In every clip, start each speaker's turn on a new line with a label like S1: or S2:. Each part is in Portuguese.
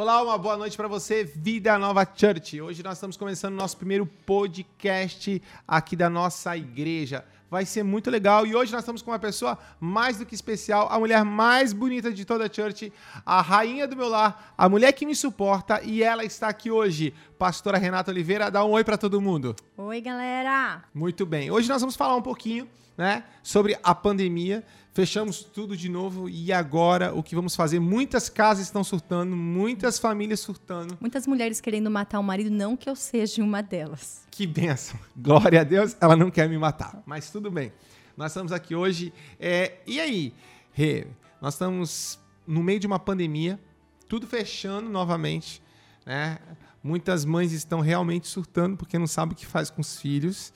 S1: Olá, uma boa noite para você, Vida Nova Church. Hoje nós estamos começando o nosso primeiro podcast aqui da nossa igreja. Vai ser muito legal e hoje nós estamos com uma pessoa mais do que especial, a mulher mais bonita de toda a church, a rainha do meu lar, a mulher que me suporta e ela está aqui hoje. Pastora Renata Oliveira, dá um oi para todo mundo.
S2: Oi, galera.
S1: Muito bem. Hoje nós vamos falar um pouquinho, né, sobre a pandemia fechamos tudo de novo e agora o que vamos fazer? Muitas casas estão surtando, muitas famílias surtando.
S2: Muitas mulheres querendo matar o marido, não que eu seja uma delas.
S1: Que benção. Glória a Deus, ela não quer me matar, mas tudo bem. Nós estamos aqui hoje. É... E aí, Rê? Nós estamos no meio de uma pandemia, tudo fechando novamente, né? Muitas mães estão realmente surtando porque não sabem o que faz com os filhos.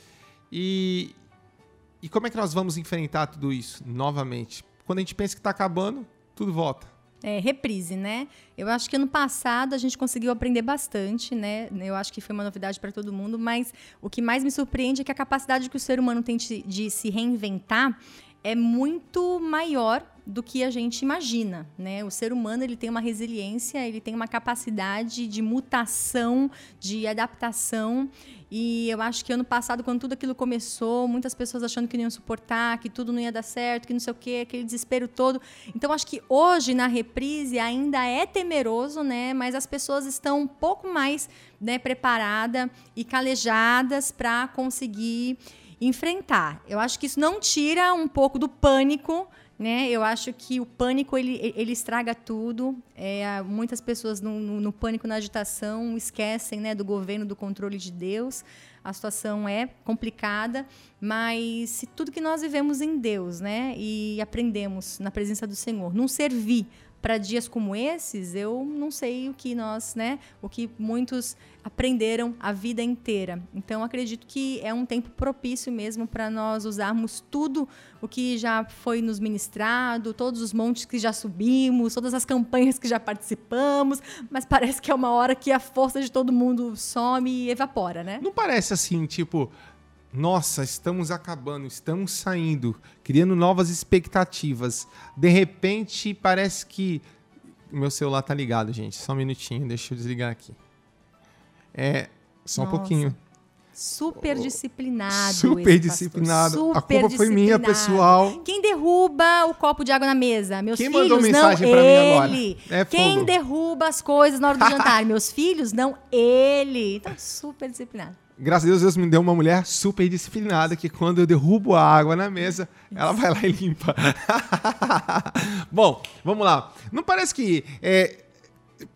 S1: E, e como é que nós vamos enfrentar tudo isso novamente? Quando a gente pensa que está acabando, tudo volta.
S2: É, reprise, né? Eu acho que ano passado a gente conseguiu aprender bastante, né? Eu acho que foi uma novidade para todo mundo, mas o que mais me surpreende é que a capacidade que o ser humano tem de, de se reinventar é muito maior do que a gente imagina, né? O ser humano ele tem uma resiliência, ele tem uma capacidade de mutação, de adaptação. E eu acho que ano passado, quando tudo aquilo começou, muitas pessoas achando que não iam suportar, que tudo não ia dar certo, que não sei o quê, aquele desespero todo. Então acho que hoje na reprise ainda é temeroso, né? Mas as pessoas estão um pouco mais né, preparadas e calejadas para conseguir enfrentar. Eu acho que isso não tira um pouco do pânico, né? Eu acho que o pânico ele, ele estraga tudo. É, muitas pessoas no, no, no, pânico, na agitação, esquecem né, do governo, do controle de Deus. A situação é complicada, mas se tudo que nós vivemos em Deus, né, e aprendemos na presença do Senhor, não servir para dias como esses, eu não sei o que nós, né, o que muitos aprenderam a vida inteira. Então acredito que é um tempo propício mesmo para nós usarmos tudo o que já foi nos ministrado, todos os montes que já subimos, todas as campanhas que já participamos, mas parece que é uma hora que a força de todo mundo some e evapora, né?
S1: Não parece assim, tipo, nossa, estamos acabando, estamos saindo, criando novas expectativas. De repente, parece que. Meu celular tá ligado, gente. Só um minutinho, deixa eu desligar aqui. É, só Nossa. um pouquinho.
S2: Super disciplinado.
S1: Super disciplinado. Super a culpa foi minha, pessoal.
S2: Quem derruba o copo de água na mesa? Meus
S1: Quem
S2: filhos,
S1: mandou mensagem
S2: não
S1: ele. Mim
S2: agora? É Quem derruba as coisas na hora do jantar? Meus filhos, não ele. Então, super disciplinado.
S1: Graças a Deus, Deus me deu uma mulher super disciplinada que quando eu derrubo a água na mesa, ela vai lá e limpa. Bom, vamos lá. Não parece que. É,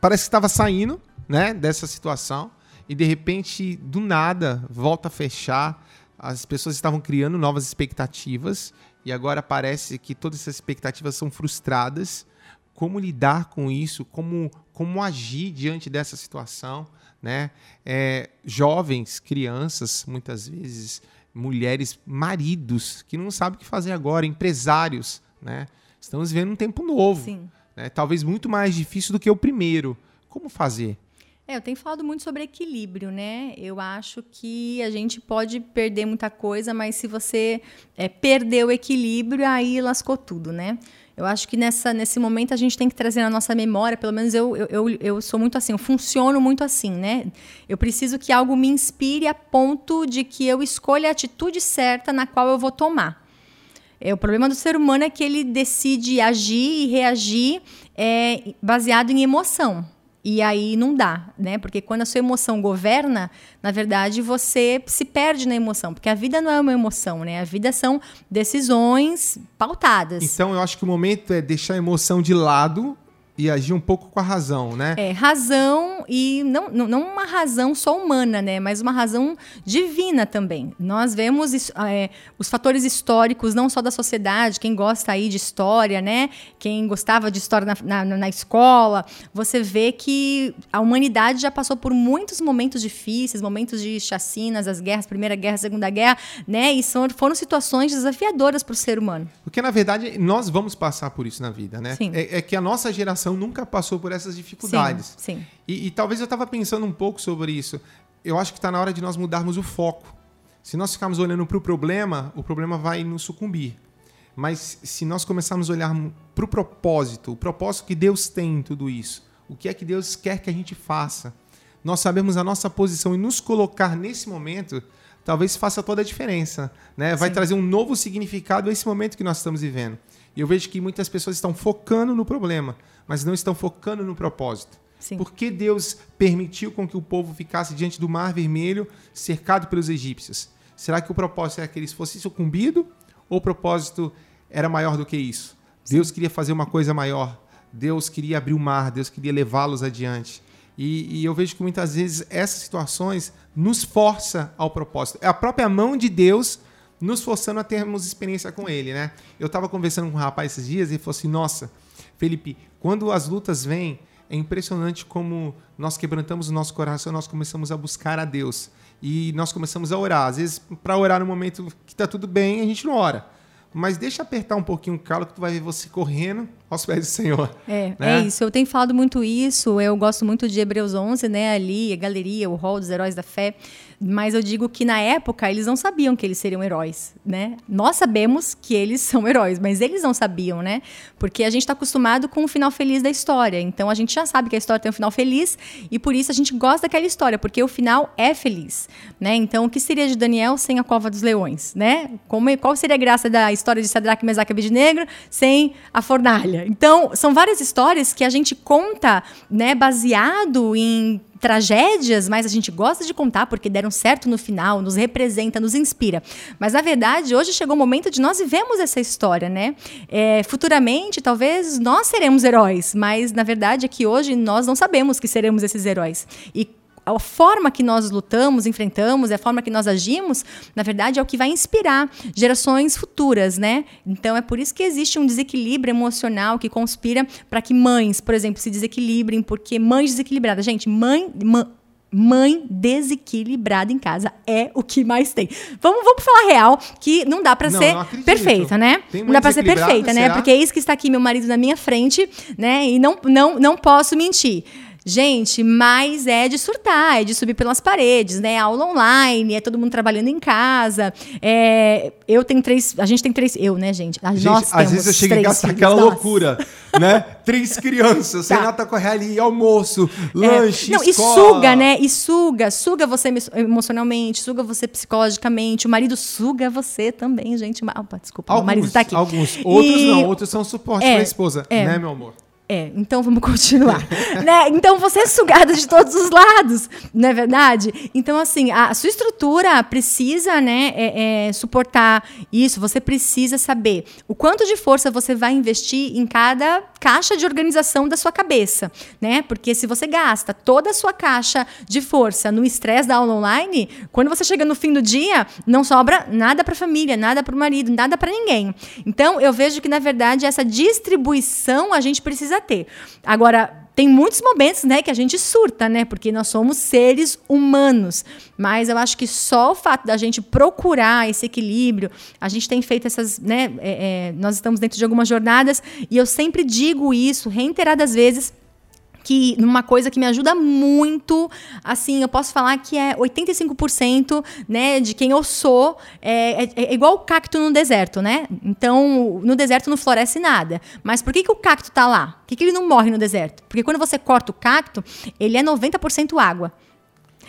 S1: parece que estava saindo né, dessa situação e de repente, do nada, volta a fechar. As pessoas estavam criando novas expectativas e agora parece que todas essas expectativas são frustradas. Como lidar com isso? Como, como agir diante dessa situação? Né? É, jovens, crianças, muitas vezes, mulheres, maridos que não sabem o que fazer agora, empresários, né? Estamos vivendo um tempo novo, né? talvez muito mais difícil do que o primeiro. Como fazer?
S2: É, eu tenho falado muito sobre equilíbrio, né? Eu acho que a gente pode perder muita coisa, mas se você é, perder o equilíbrio, aí lascou tudo, né? Eu acho que nessa, nesse momento a gente tem que trazer na nossa memória, pelo menos eu, eu, eu, eu sou muito assim, eu funciono muito assim, né? Eu preciso que algo me inspire a ponto de que eu escolha a atitude certa na qual eu vou tomar. É, o problema do ser humano é que ele decide agir e reagir é, baseado em emoção. E aí não dá, né? Porque quando a sua emoção governa, na verdade você se perde na emoção, porque a vida não é uma emoção, né? A vida são decisões pautadas.
S1: Então eu acho que o momento é deixar a emoção de lado e agir um pouco com a razão, né?
S2: É, razão e não, não, uma razão só humana, né? Mas uma razão divina também. Nós vemos é, os fatores históricos, não só da sociedade, quem gosta aí de história, né? Quem gostava de história na, na, na escola, você vê que a humanidade já passou por muitos momentos difíceis, momentos de chacinas, as guerras, Primeira Guerra, Segunda Guerra, né? E são, foram situações desafiadoras para o ser humano.
S1: Porque, na verdade, nós vamos passar por isso na vida, né?
S2: Sim.
S1: É, é que a nossa geração geração nunca passou por essas dificuldades.
S2: Sim. sim.
S1: E, e talvez eu estava pensando um pouco sobre isso. Eu acho que está na hora de nós mudarmos o foco. Se nós ficarmos olhando para o problema, o problema vai nos sucumbir. Mas se nós começarmos a olhar para o propósito, o propósito que Deus tem em tudo isso, o que é que Deus quer que a gente faça. Nós sabemos a nossa posição e nos colocar nesse momento talvez faça toda a diferença, né? Vai Sim. trazer um novo significado a esse momento que nós estamos vivendo. E eu vejo que muitas pessoas estão focando no problema, mas não estão focando no propósito. Sim. Por que Deus permitiu com que o povo ficasse diante do Mar Vermelho, cercado pelos egípcios? Será que o propósito era que eles fossem sucumbidos ou o propósito era maior do que isso? Deus queria fazer uma coisa maior. Deus queria abrir o mar, Deus queria levá-los adiante. E, e, eu vejo que muitas vezes essas situações nos força ao propósito. É a própria mão de Deus nos forçando a termos experiência com Ele, né? Eu estava conversando com um rapaz esses dias e ele falou assim: Nossa, Felipe, quando as lutas vêm, é impressionante como nós quebrantamos o nosso coração, nós começamos a buscar a Deus e nós começamos a orar. Às vezes, para orar no momento que está tudo bem, a gente não ora. Mas deixa apertar um pouquinho o calo que tu vai ver você correndo aos pés do Senhor.
S2: É, né? é isso. Eu tenho falado muito isso. Eu gosto muito de Hebreus 11, né? Ali, a galeria, o rol dos heróis da fé. Mas eu digo que na época eles não sabiam que eles seriam heróis, né? Nós sabemos que eles são heróis, mas eles não sabiam, né? Porque a gente está acostumado com o final feliz da história. Então a gente já sabe que a história tem um final feliz e por isso a gente gosta daquela história, porque o final é feliz, né? Então o que seria de Daniel sem a cova dos leões, né? Como, qual seria a graça da história de Sadraque, Mesaque e Abednego sem a fornalha? Então são várias histórias que a gente conta, né, baseado em tragédias, mas a gente gosta de contar porque deram certo no final, nos representa, nos inspira. Mas na verdade, hoje chegou o momento de nós vivemos essa história, né? É, futuramente, talvez nós seremos heróis, mas na verdade é que hoje nós não sabemos que seremos esses heróis. E a forma que nós lutamos, enfrentamos, a forma que nós agimos, na verdade, é o que vai inspirar gerações futuras, né? Então é por isso que existe um desequilíbrio emocional que conspira para que mães, por exemplo, se desequilibrem, porque mães desequilibradas, gente, mãe, mãe mãe desequilibrada em casa é o que mais tem. Vamos, vamos falar real, que não dá para ser perfeita, né? Não dá para ser perfeita, né? Porque é isso que está aqui meu marido na minha frente, né? E não, não, não posso mentir. Gente, mas é de surtar, é de subir pelas paredes, né? Aula online, é todo mundo trabalhando em casa. É, eu tenho três. A gente tem três. Eu, né, gente?
S1: gente nós às vezes eu chego em casa aquela nossa. loucura, né? três crianças, tá. Renata corre ali, almoço, é. lanche, Não, escola.
S2: E suga, né? E suga. Suga você emocionalmente, suga você psicologicamente. O marido suga você também, gente. Opa, desculpa, alguns, o marido tá aqui.
S1: Alguns. Outros e... não, outros são suporte é, para a esposa, é. né, meu amor?
S2: É, então vamos continuar. né? Então você é sugada de todos os lados, não é verdade? Então, assim, a sua estrutura precisa né, é, é, suportar isso, você precisa saber o quanto de força você vai investir em cada caixa de organização da sua cabeça, né? Porque se você gasta toda a sua caixa de força no estresse da aula online, quando você chega no fim do dia, não sobra nada para a família, nada para o marido, nada para ninguém. Então, eu vejo que, na verdade, essa distribuição a gente precisa ter. Agora, tem muitos momentos, né, que a gente surta, né, porque nós somos seres humanos. Mas eu acho que só o fato da gente procurar esse equilíbrio, a gente tem feito essas, né, é, é, nós estamos dentro de algumas jornadas e eu sempre digo isso reiteradas vezes que numa coisa que me ajuda muito, assim, eu posso falar que é 85%, né, de quem eu sou, é, é, é, igual o cacto no deserto, né? Então, no deserto não floresce nada. Mas por que, que o cacto tá lá? Por que, que ele não morre no deserto? Porque quando você corta o cacto, ele é 90% água.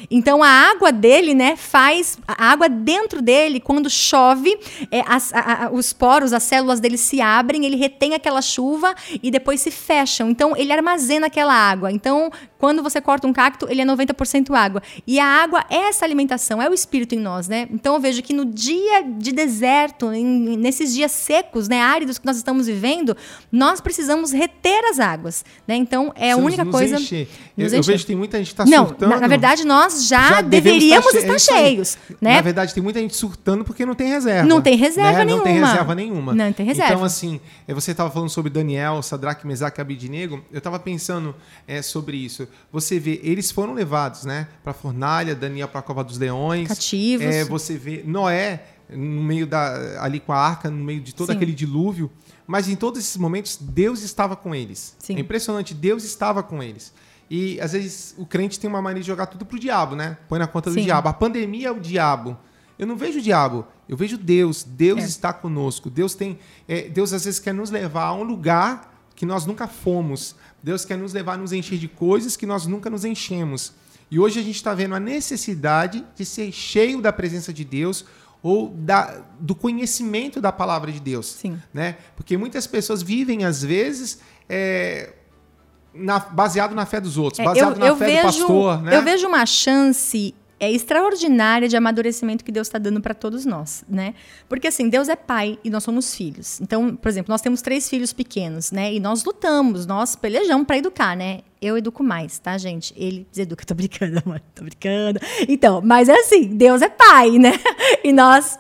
S2: Então a água dele, né, faz a água dentro dele quando chove, é, as, a, a, os poros, as células dele se abrem, ele retém aquela chuva e depois se fecham. Então ele armazena aquela água. Então quando você corta um cacto, ele é 90% água. E a água é essa alimentação, é o espírito em nós, né? Então eu vejo que no dia de deserto, em, nesses dias secos, né, áridos que nós estamos vivendo, nós precisamos reter as águas, né? Então é a única coisa.
S1: Encher. Eu, eu, vejo que tem muita gente que está surtando.
S2: Na, na, verdade, nós já, já deveríamos estar, estar é cheios, né?
S1: Na verdade, tem muita gente surtando porque não tem reserva.
S2: Não tem reserva né? nenhuma.
S1: Não tem reserva nenhuma.
S2: Não tem reserva.
S1: Então, assim, é, você estava falando sobre Daniel, Sadraque, Mesaque Abidnego. Eu estava pensando é, sobre isso você vê, eles foram levados, né, para a fornalha, Daniel para a cova dos leões.
S2: Cativos.
S1: É, você vê Noé no meio da ali com a arca, no meio de todo Sim. aquele dilúvio, mas em todos esses momentos Deus estava com eles. Sim. É impressionante, Deus estava com eles. E às vezes o crente tem uma mania de jogar tudo pro diabo, né? Põe na conta do Sim. diabo. A pandemia é o diabo. Eu não vejo o diabo, eu vejo Deus. Deus é. está conosco. Deus tem, é, Deus às vezes quer nos levar a um lugar que nós nunca fomos. Deus quer nos levar a nos encher de coisas que nós nunca nos enchemos. E hoje a gente está vendo a necessidade de ser cheio da presença de Deus ou da, do conhecimento da palavra de Deus.
S2: Sim.
S1: Né? Porque muitas pessoas vivem, às vezes, é, na, baseado na fé dos outros,
S2: É,
S1: baseado
S2: eu,
S1: na
S2: eu
S1: fé
S2: vejo,
S1: do pastor. Né?
S2: Eu vejo uma chance é extraordinária de amadurecimento que Deus está dando para todos nós, né? Porque assim, Deus é pai e nós somos filhos. Então, por exemplo, nós temos três filhos pequenos, né? E nós lutamos, nós pelejamos para educar, né? Eu educo mais, tá, gente? Ele deseduca, tô brincando, amor, tô brincando. Então, mas é assim, Deus é pai, né? E nós,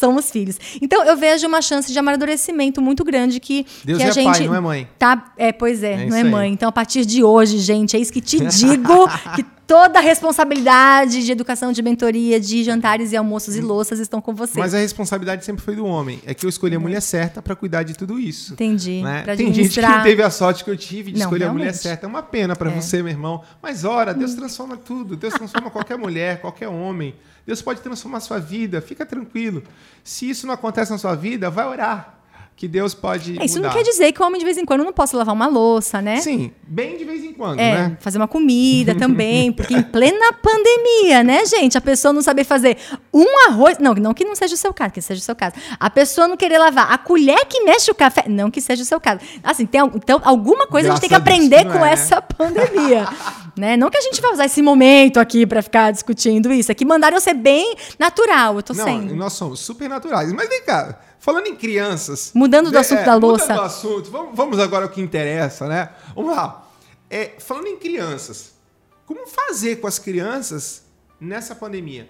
S2: somos filhos. Então, eu vejo uma chance de amadurecimento muito grande que,
S1: Deus
S2: que a
S1: é
S2: gente
S1: pai, não é mãe.
S2: Tá, é, pois é,
S1: É
S2: não é
S1: aí.
S2: mãe. Então, a partir de hoje, gente, é isso que te digo, que toda a responsabilidade de educação, de mentoria, de jantares e almoços e louças estão com você.
S1: Mas a responsabilidade sempre foi do homem. É que eu escolhi a mulher certa para cuidar de tudo isso.
S2: Entendi.
S1: né? Tem gente que não teve a sorte que eu tive de
S2: Não,
S1: escolher a mulher
S2: realmente.
S1: certa. É uma pena para
S2: É.
S1: você, meu irmão. Mas ora, Deus transforma tudo. Deus transforma qualquer mulher, qualquer homem. Deus pode transformar a sua vida. Fica tranquilo. Se isso não acontece na sua vida, vai orar. Que Deus pode
S2: É, isso
S1: mudar.
S2: não quer dizer que o homem de vez em quando não possa lavar uma louça, né?
S1: Sim, bem de vez em quando,
S2: É,
S1: né?
S2: fazer uma comida também, porque em plena pandemia, né, gente? A pessoa não saber fazer um arroz. Não, não que não seja o seu caso, que seja o seu caso. A pessoa não querer lavar a colher que mexe o café. Não que seja o seu caso. Assim, tem, então, alguma coisa a gente tem que
S1: Graças Deus
S2: aprender com
S1: é,
S2: essa pandemia. né? Não que a gente vai usar esse momento aqui pra ficar discutindo isso. É que mandaram ser bem natural, eu tô
S1: Não,
S2: sendo.
S1: nós somos super naturais. Mas vem cá, falando em crianças.
S2: Mudando do
S1: de-
S2: assunto da louça.
S1: Mudando do assunto, vamos, vamos agora ao que interessa, né? Vamos lá. É, falando em crianças, como fazer com as crianças nessa pandemia?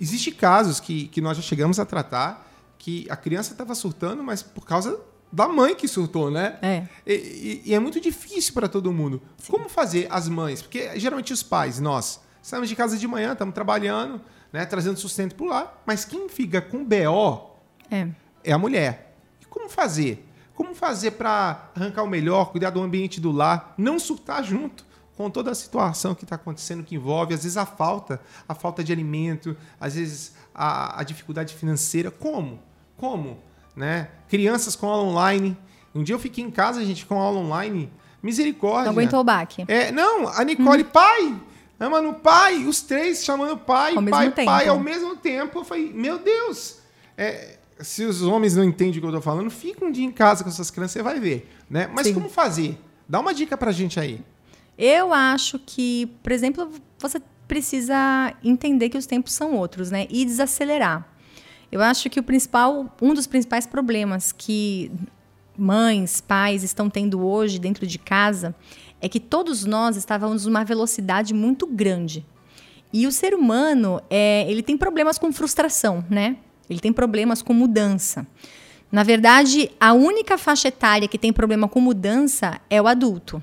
S1: Existem casos que, que nós já chegamos a tratar que a criança estava surtando, mas por causa da mãe que surtou, né?
S2: É.
S1: E, e- é muito difícil para todo mundo. Como fazer as mães? Porque geralmente os pais, nós, saímos de casa de manhã, estamos trabalhando, né, trazendo sustento por lá, mas quem fica com BO
S2: É.
S1: é a mulher. E como fazer? Como fazer para arrancar o melhor, cuidar do ambiente do lar, não surtar junto com toda a situação que está acontecendo, que envolve, às vezes, a falta, a falta de alimento, às vezes a, a dificuldade financeira. Como? Como? Né? Crianças com aula online. Um dia eu fiquei em casa, gente, com aula online. Misericórdia.
S2: Não aguentou o baque.
S1: É, não, a Nicole, pai, ama no pai, os três chamando pai,
S2: Ao
S1: pai, pai, ao mesmo tempo. Eu falei, meu Deus, é, se os homens não entendem o que eu tô falando, fica um dia em casa com suas crianças, você vai ver, né? Mas
S2: Sim.
S1: como fazer? Dá uma dica pra gente aí.
S2: Eu acho que, por exemplo, você precisa entender que os tempos são outros, né? E desacelerar. Eu acho que o principal, um dos principais problemas que mães, pais estão tendo hoje dentro de casa é que todos nós estávamos numa velocidade muito grande. E o ser humano, é, ele tem problemas com frustração, né? Ele tem problemas com mudança. Na verdade, a única faixa etária que tem problema com mudança é o adulto.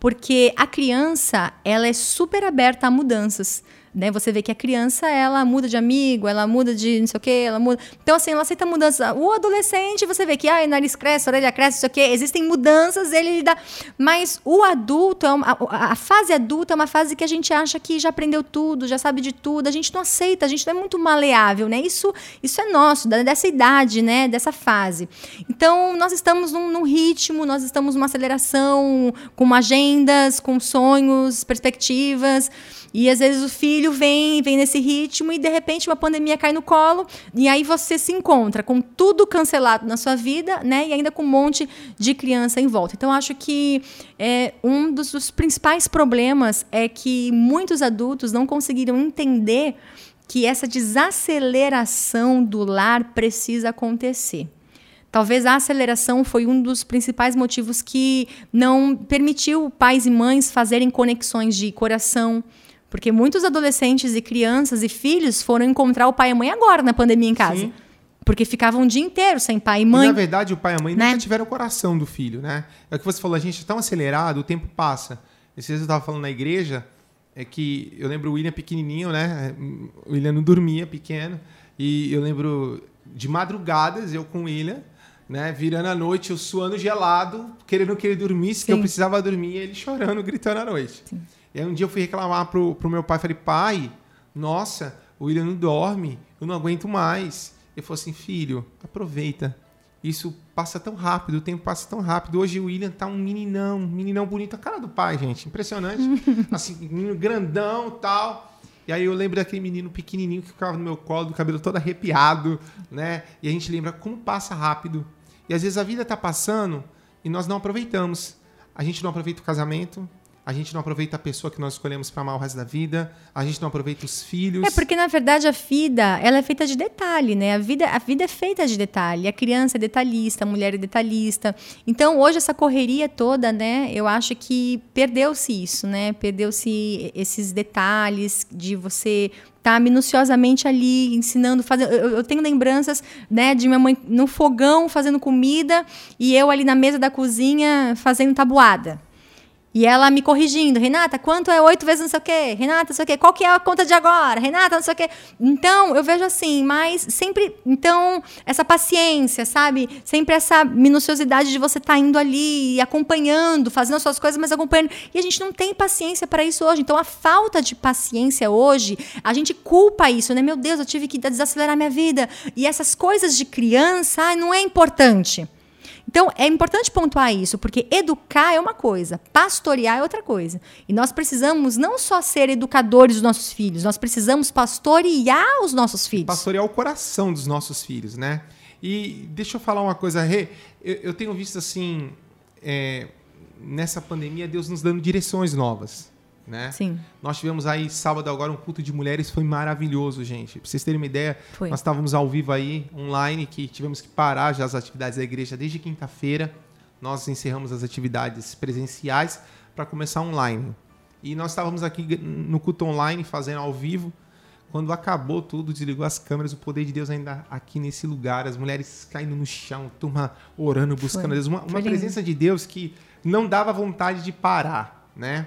S2: Porque a criança, ela é super aberta a mudanças. Né? Você vê que a criança, ela muda de amigo, ela muda de não sei o quê, ela muda... Então, assim, ela aceita mudança. O adolescente, você vê que, ah, nariz cresce, orelha cresce, não sei o quê. Existem mudanças, ele dá... Mas o adulto, é uma- a, a fase adulta é uma fase que a gente acha que já aprendeu tudo, já sabe de tudo. A gente não aceita, a gente não é muito maleável, né? Isso, isso é nosso, dessa idade, né? Dessa fase. Então, nós estamos num, num ritmo, nós estamos numa aceleração, com agendas, com sonhos, perspectivas. E às vezes o filho vem, vem nesse ritmo e de repente uma pandemia cai no colo e aí você se encontra com tudo cancelado na sua vida, né? E ainda com um monte de criança em volta. Então acho que é, um dos, dos principais problemas é que muitos adultos não conseguiram entender que essa desaceleração do lar precisa acontecer. Talvez a aceleração foi um dos principais motivos que não permitiu pais e mães fazerem conexões de coração. Porque muitos adolescentes e crianças e filhos foram encontrar o pai e a mãe agora na pandemia em casa.
S1: Sim.
S2: Porque ficavam o dia inteiro sem pai e
S1: E,
S2: mãe.
S1: na verdade, o pai e a mãe
S2: Né?
S1: nunca tiveram o coração do filho, né? É o que você falou, a gente é tão acelerado, o tempo passa. Esses dias eu estava falando na igreja, é que eu lembro o William pequenininho, né? O William não dormia pequeno. E eu lembro de madrugadas, eu com o William, né? Virando a noite, eu suando gelado, querendo que ele dormisse, que eu
S2: Sim.
S1: precisava dormir, e ele chorando, gritando à noite. E aí um dia eu fui reclamar pro, pro meu pai, falei, pai, nossa, o William não dorme, eu não aguento mais. Ele falou assim, filho, aproveita isso passa tão rápido, o tempo passa tão rápido. Hoje o William tá um meninão, meninão bonito, a cara do pai, gente, impressionante. assim, menino grandão tal. E aí eu lembro daquele menino pequenininho que ficava no meu colo, do cabelo todo arrepiado, né? E a gente lembra como passa rápido. E às vezes a vida tá passando e nós não aproveitamos. A gente não aproveita o casamento, a gente não aproveita a pessoa que nós escolhemos para amar o resto da vida, a gente não aproveita os filhos.
S2: É porque na verdade a vida, ela é feita de detalhe, né? A vida, a vida é feita de detalhe. A criança é detalhista, a mulher é detalhista. Então, hoje essa correria toda, né, eu acho que perdeu-se isso, né? Perdeu-se esses detalhes de você tá minuciosamente ali ensinando, fazendo. Eu, eu, tenho lembranças, né, de minha mãe no fogão fazendo comida e eu ali na mesa da cozinha fazendo tabuada. E ela me corrigindo, Renata, quanto é oito vezes não sei o quê? Renata, não sei o quê. Qual que é a conta de agora? Renata, não sei o quê. Então, eu vejo assim, mas sempre, então, essa paciência, sabe? Sempre essa minuciosidade de você estar tá indo ali, acompanhando, fazendo as suas coisas, mas acompanhando. E a gente não tem paciência para isso hoje. Então, a falta de paciência hoje, a gente culpa isso, né? Meu Deus, eu tive que desacelerar minha vida. E essas coisas de criança, não é importante. Então, é importante pontuar isso, porque educar é uma coisa, pastorear é outra coisa. E nós precisamos não só ser educadores dos nossos filhos, nós precisamos pastorear os nossos filhos.
S1: Pastorear o coração dos nossos filhos, né? E deixa eu falar uma coisa, Rê. Eu, eu tenho visto assim, é, nessa pandemia, Deus nos dando direções novas né?
S2: Sim.
S1: Nós tivemos aí sábado agora um culto de mulheres, foi maravilhoso, gente. Pra vocês terem uma ideia,
S2: foi.
S1: nós estávamos ao vivo aí, online, que tivemos que parar já as atividades da igreja desde quinta-feira. Nós encerramos as atividades presenciais para começar online. E nós estávamos aqui no culto online, fazendo ao vivo. Quando acabou tudo, desligou as câmeras, o poder de Deus ainda aqui nesse lugar, as mulheres caindo no chão, turma orando, buscando foi. Deus. Uma, uma presença de Deus que não dava vontade de parar, né?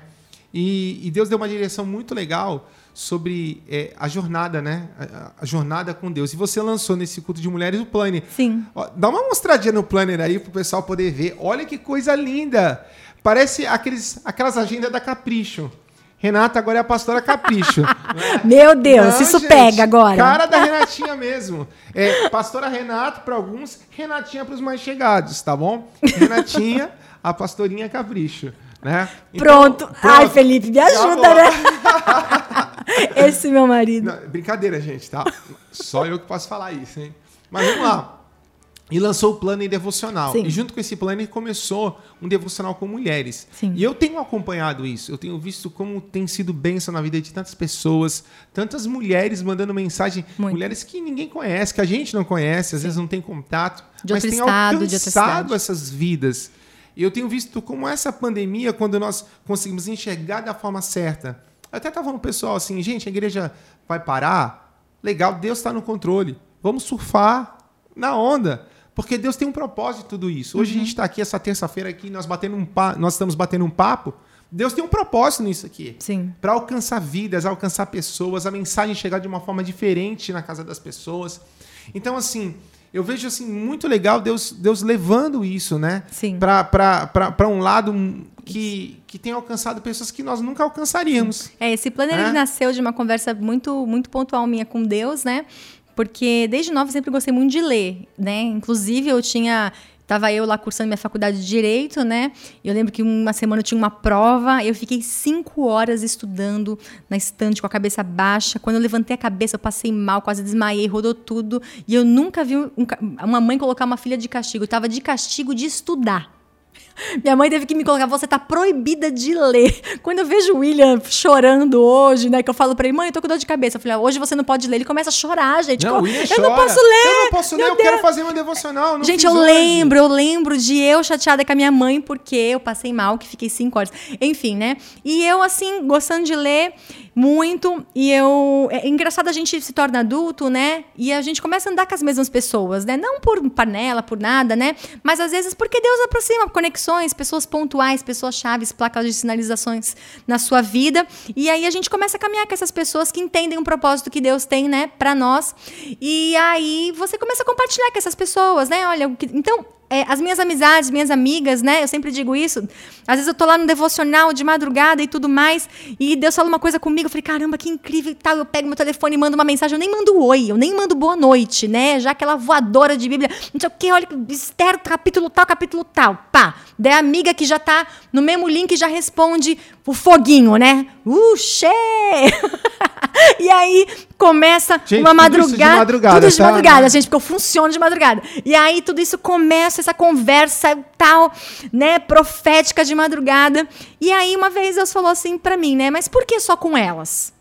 S1: E, e Deus deu uma direção muito legal sobre é, a jornada, né? A, a, jornada com Deus. E você lançou nesse culto de mulheres o planner.
S2: Sim.
S1: Ó, dá uma mostradinha no planner aí para o pessoal poder ver. Olha que coisa linda! Parece aqueles, aquelas agendas da Capricho. Renata agora é a pastora Capricho.
S2: né? Meu Deus, Não, isso gente, pega agora.
S1: Cara da Renatinha mesmo. É, pastora Renata para alguns, Renatinha para os mais chegados, tá bom? Renatinha, a pastorinha Capricho. Né?
S2: Então, pronto. pronto. Ai, Felipe, me ajuda, né? Esse meu marido.
S1: Não, brincadeira, gente, tá? Só eu que posso falar isso, hein? Mas vamos lá. E lançou o plano devocional. Sim. E junto com esse plano começou um devocional com mulheres.
S2: Sim.
S1: E eu tenho acompanhado isso. Eu tenho visto como tem sido bênção na vida de tantas pessoas, tantas mulheres mandando mensagem, Muito. mulheres que ninguém conhece, que a gente não conhece, às Sim. vezes não tem contato,
S2: de
S1: mas
S2: tem estado,
S1: alcançado essas vidas. E eu tenho visto como essa pandemia, quando nós conseguimos enxergar da forma certa. Eu até estava falando pessoal assim, gente, a igreja vai parar? Legal, Deus está no controle. Vamos surfar na onda. Porque Deus tem um propósito de tudo isso. Hoje uhum. a gente está aqui essa terça-feira aqui, nós, batendo um nós estamos batendo um papo. Deus tem um propósito nisso aqui.
S2: Sim.
S1: Para alcançar vidas, alcançar pessoas, a mensagem chegar de uma forma diferente na casa das pessoas. Então, assim, eu vejo assim muito legal Deus, Deus levando isso, né?
S2: Sim.
S1: Para um lado que, que tem alcançado pessoas que nós nunca alcançaríamos.
S2: É, esse plano é? ele nasceu de uma conversa muito, muito pontual minha com Deus, né? Porque desde nova eu sempre gostei muito de ler, né? Inclusive eu tinha Tava eu lá cursando minha faculdade de Direito, né? Eu lembro que uma semana eu tinha uma prova, eu fiquei cinco horas estudando na estante com a cabeça baixa. Quando eu levantei a cabeça, eu passei mal, quase desmaiei, rodou tudo. E eu nunca vi um, uma mãe colocar uma filha de castigo. Eu tava de castigo de estudar. Minha mãe teve que me colocar, você tá proibida de ler. Quando eu vejo o William chorando hoje, né, que eu falo pra ele, mãe, eu tô com dor de cabeça. Eu falei, ah, hoje você não pode ler. Ele começa a chorar, gente.
S1: Não,
S2: eu,
S1: chora.
S2: não posso ler.
S1: Eu não posso ler, eu Deus. quero fazer uma devocional.
S2: gente, eu
S1: hoje.
S2: lembro, eu lembro de eu chateada com a minha mãe porque eu passei mal, que fiquei cinco horas. Enfim, né? E eu, assim, gostando de ler muito. E eu. É engraçado, a gente se torna adulto, né? E a gente começa a andar com as mesmas pessoas, né? Não por panela, por nada, né? Mas às vezes porque Deus aproxima conexões, pessoas pontuais, pessoas chaves, placas de sinalizações na sua vida. E aí a gente começa a caminhar com essas pessoas que entendem o propósito que Deus tem, né, para nós. E aí você começa a compartilhar com essas pessoas, né? Olha, então é, as minhas amizades, minhas amigas, né? Eu sempre digo isso. Às vezes eu tô lá no devocional de madrugada e tudo mais, e Deus fala uma coisa comigo, eu falei, caramba, que incrível e tal. Eu pego meu telefone e mando uma mensagem, eu nem mando oi, eu nem mando boa noite, né? Já aquela voadora de Bíblia, não sei o que, olha, Esther, capítulo tal, capítulo tal. Pá. Daí a amiga que já tá no mesmo link já responde o foguinho, né? Uh, e aí começa gente, uma madrugada. Tudo de
S1: madrugada.
S2: Tudo de tá? madrugada, gente, porque eu funciono de madrugada. E aí tudo isso começa, essa conversa tal, né, profética de madrugada. E aí uma vez Deus falou assim para mim, né, mas por que só com elas?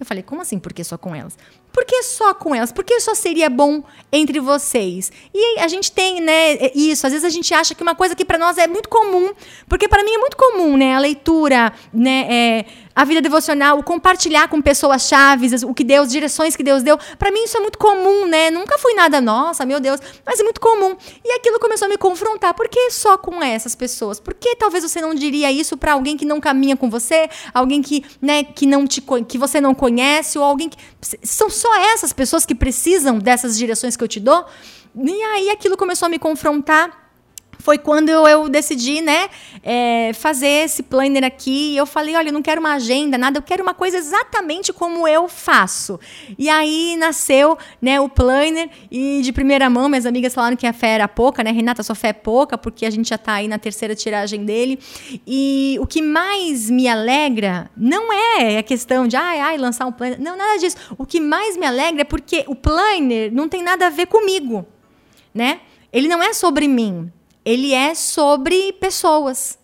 S2: Eu falei, como assim, por que só com elas? Por que só com elas? Por que só seria bom entre vocês? E a gente tem, né, isso. Às vezes a gente acha que uma coisa que para nós é muito comum, porque para mim é muito comum, né, a leitura, né, é, a vida devocional, o compartilhar com pessoas chaves, o que Deus, direções que Deus deu. Para mim isso é muito comum, né? Nunca foi nada nossa, meu Deus, mas é muito comum. E aquilo começou a me confrontar. Por que só com essas pessoas? Por que talvez você não diria isso para alguém que não caminha com você, alguém que, né, que não te que você não conhece ou alguém que são só essas pessoas que precisam dessas direções que eu te dou? E aí aquilo começou a me confrontar foi quando eu, decidi, né, é, fazer esse planner aqui. E eu falei, olha, eu não quero uma agenda, nada, eu quero uma coisa exatamente como eu faço. E aí nasceu, né, o planner e de primeira mão, minhas amigas falaram que a fé era pouca, né, Renata, sua fé é pouca, porque a gente já está aí na terceira tiragem dele. E o que mais me alegra não é a questão de, ai, ai, lançar um planner, não, nada disso. O que mais me alegra é porque o planner não tem nada a ver comigo, né? Ele não é sobre mim ele é sobre pessoas.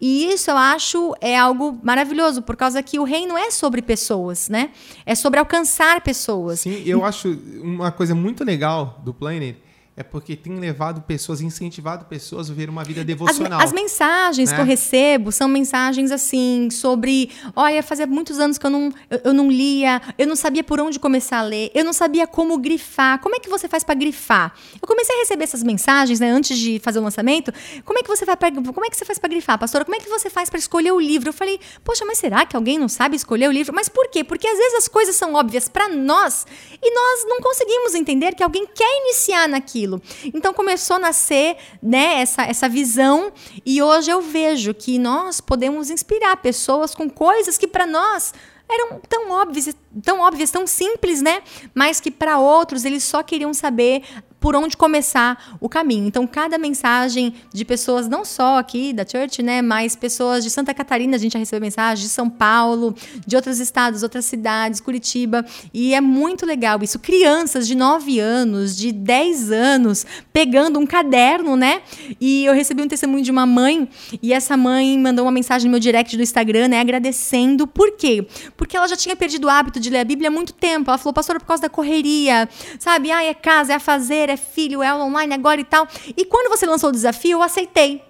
S2: E isso eu acho é algo maravilhoso, por causa que o reino é sobre pessoas, né? É sobre alcançar pessoas.
S1: Sim, eu acho uma coisa muito legal do Planner é porque tem levado pessoas, incentivado pessoas a viver uma vida devocional.
S2: As, as mensagens né? que eu recebo são mensagens assim sobre, olha, fazia muitos anos que eu não, eu, eu, não lia, eu não sabia por onde começar a ler, eu não sabia como grifar. Como é que você faz para grifar? Eu comecei a receber essas mensagens, né, antes de fazer o lançamento. Como é que você vai pra, como é que você faz para grifar, pastora? Como é que você faz para escolher o livro? Eu falei, poxa, mas será que alguém não sabe escolher o livro? Mas por quê? Porque às vezes as coisas são óbvias para nós e nós não conseguimos entender que alguém quer iniciar naquilo aquilo. Então começou a nascer né, essa, essa visão e hoje eu vejo que nós podemos inspirar pessoas com coisas que para nós eram tão óbvias, tão óbvias, tão simples, né? Mas que para outros eles só queriam saber por onde começar o caminho. Então, cada mensagem de pessoas, não só aqui da Church, né, mas pessoas de Santa Catarina, a gente já recebeu mensagens, de São Paulo, de outros estados, outras cidades, Curitiba, e é muito legal isso. Crianças de 9 anos, de 10 anos, pegando um caderno, né? E eu recebi um testemunho de uma mãe, e essa mãe mandou uma mensagem no meu direct do Instagram, né, agradecendo. Por quê? Porque ela já tinha perdido o hábito de ler a Bíblia há muito tempo. Ela falou, pastora, por causa da correria, sabe? Ah, é casa, é a fazer, é filho, é online agora e tal. E quando você lançou o desafio, eu aceitei.